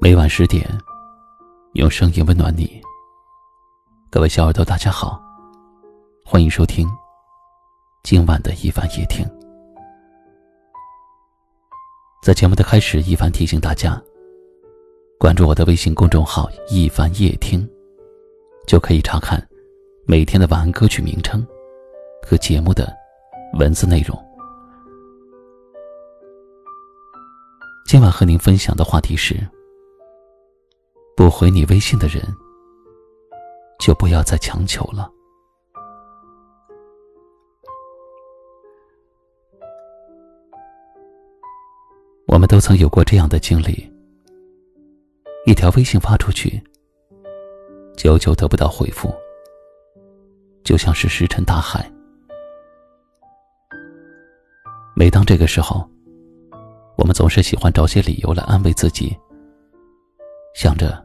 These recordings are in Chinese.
每晚十点，用声音温暖你。各位小耳朵，大家好，欢迎收听今晚的一凡夜听。在节目的开始，一凡提醒大家，关注我的微信公众号“一凡夜听”，就可以查看每天的晚安歌曲名称和节目的文字内容。今晚和您分享的话题是。不回你微信的人，就不要再强求了。我们都曾有过这样的经历：一条微信发出去，久久得不到回复，就像是石沉大海。每当这个时候，我们总是喜欢找些理由来安慰自己，想着。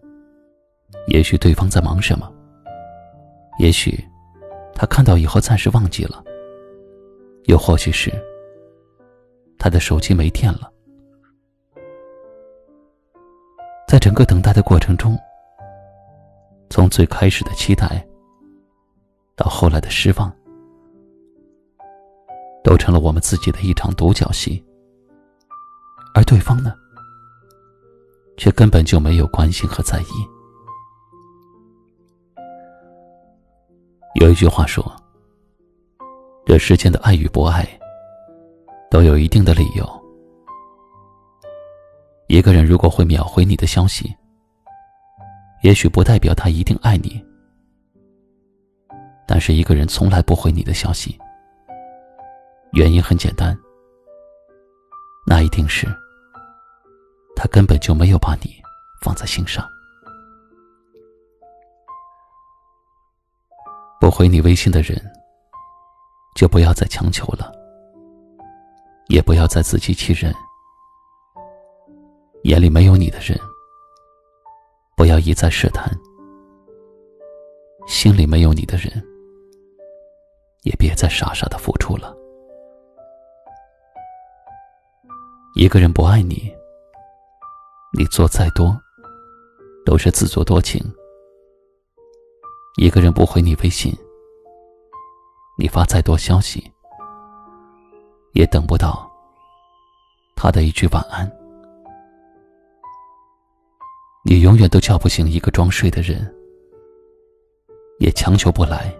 也许对方在忙什么，也许他看到以后暂时忘记了，又或许是他的手机没电了。在整个等待的过程中，从最开始的期待到后来的失望，都成了我们自己的一场独角戏，而对方呢，却根本就没有关心和在意。有一句话说：“这世间的爱与不爱，都有一定的理由。一个人如果会秒回你的消息，也许不代表他一定爱你；但是一个人从来不回你的消息，原因很简单，那一定是他根本就没有把你放在心上。”不回你微信的人，就不要再强求了，也不要再自欺欺人。眼里没有你的人，不要一再试探；心里没有你的人，也别再傻傻的付出了。一个人不爱你，你做再多，都是自作多情。一个人不回你微信，你发再多消息，也等不到他的一句晚安。你永远都叫不醒一个装睡的人，也强求不来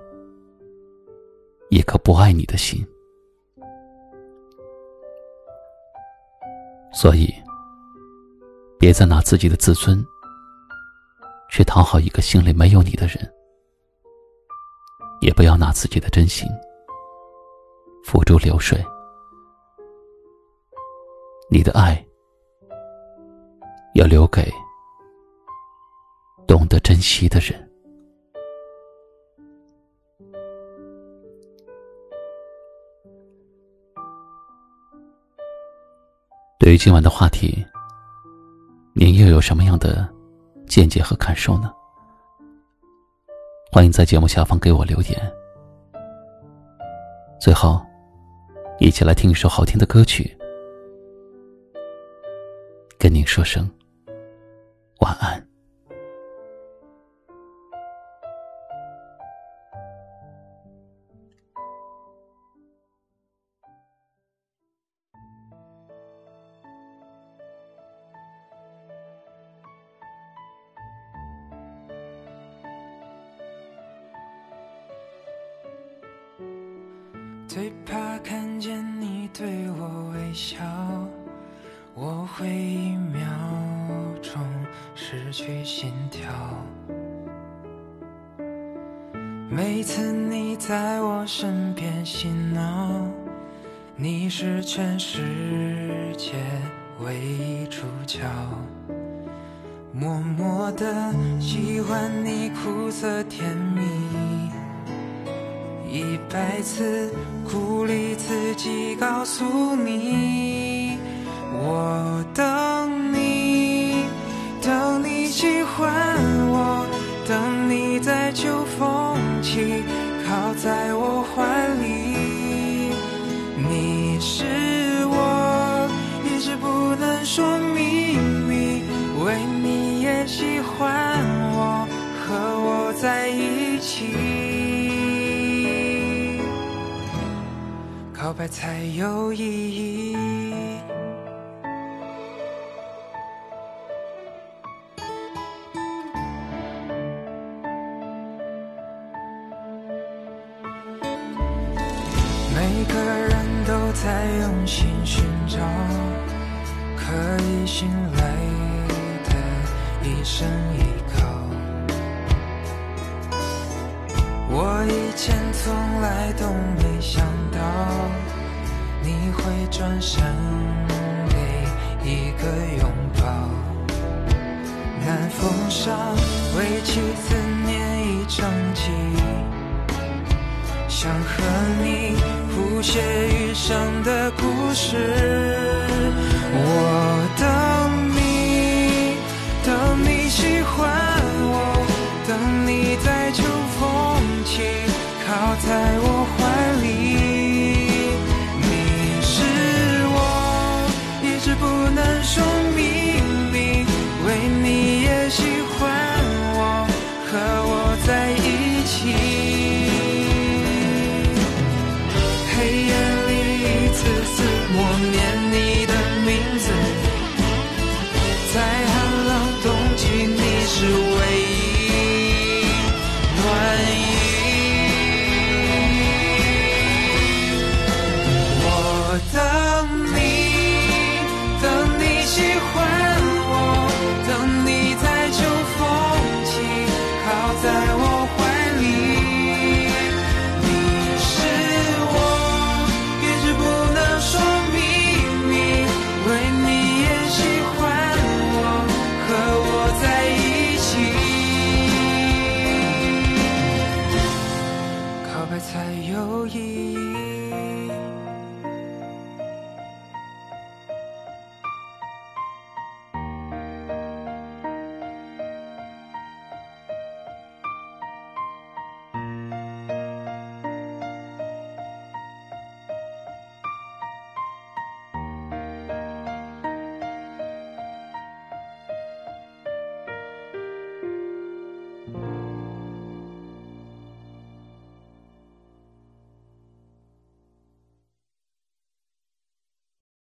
一颗不爱你的心。所以，别再拿自己的自尊去讨好一个心里没有你的人。也不要拿自己的真心付诸流水，你的爱要留给懂得珍惜的人。对于今晚的话题，您又有什么样的见解和感受呢？欢迎在节目下方给我留言。最后，一起来听一首好听的歌曲，跟您说声最怕看见你对我微笑，我会一秒钟失去心跳。每次你在我身边嬉闹，你是全世界唯一主角。默默的喜欢你苦涩甜蜜。一百次鼓励自己，告诉你，我等你，等你喜欢我，等你。在秋风起，靠在我怀里。你是我一直不能说秘密，为你也喜欢我，和我在一起，白才有意义。每个人都在用心寻找可以信赖的一生依靠。我以前从来都没想到，你会转身给一个拥抱。南风上为期思念一场记忆，想和你谱写余生的故事。我的生命。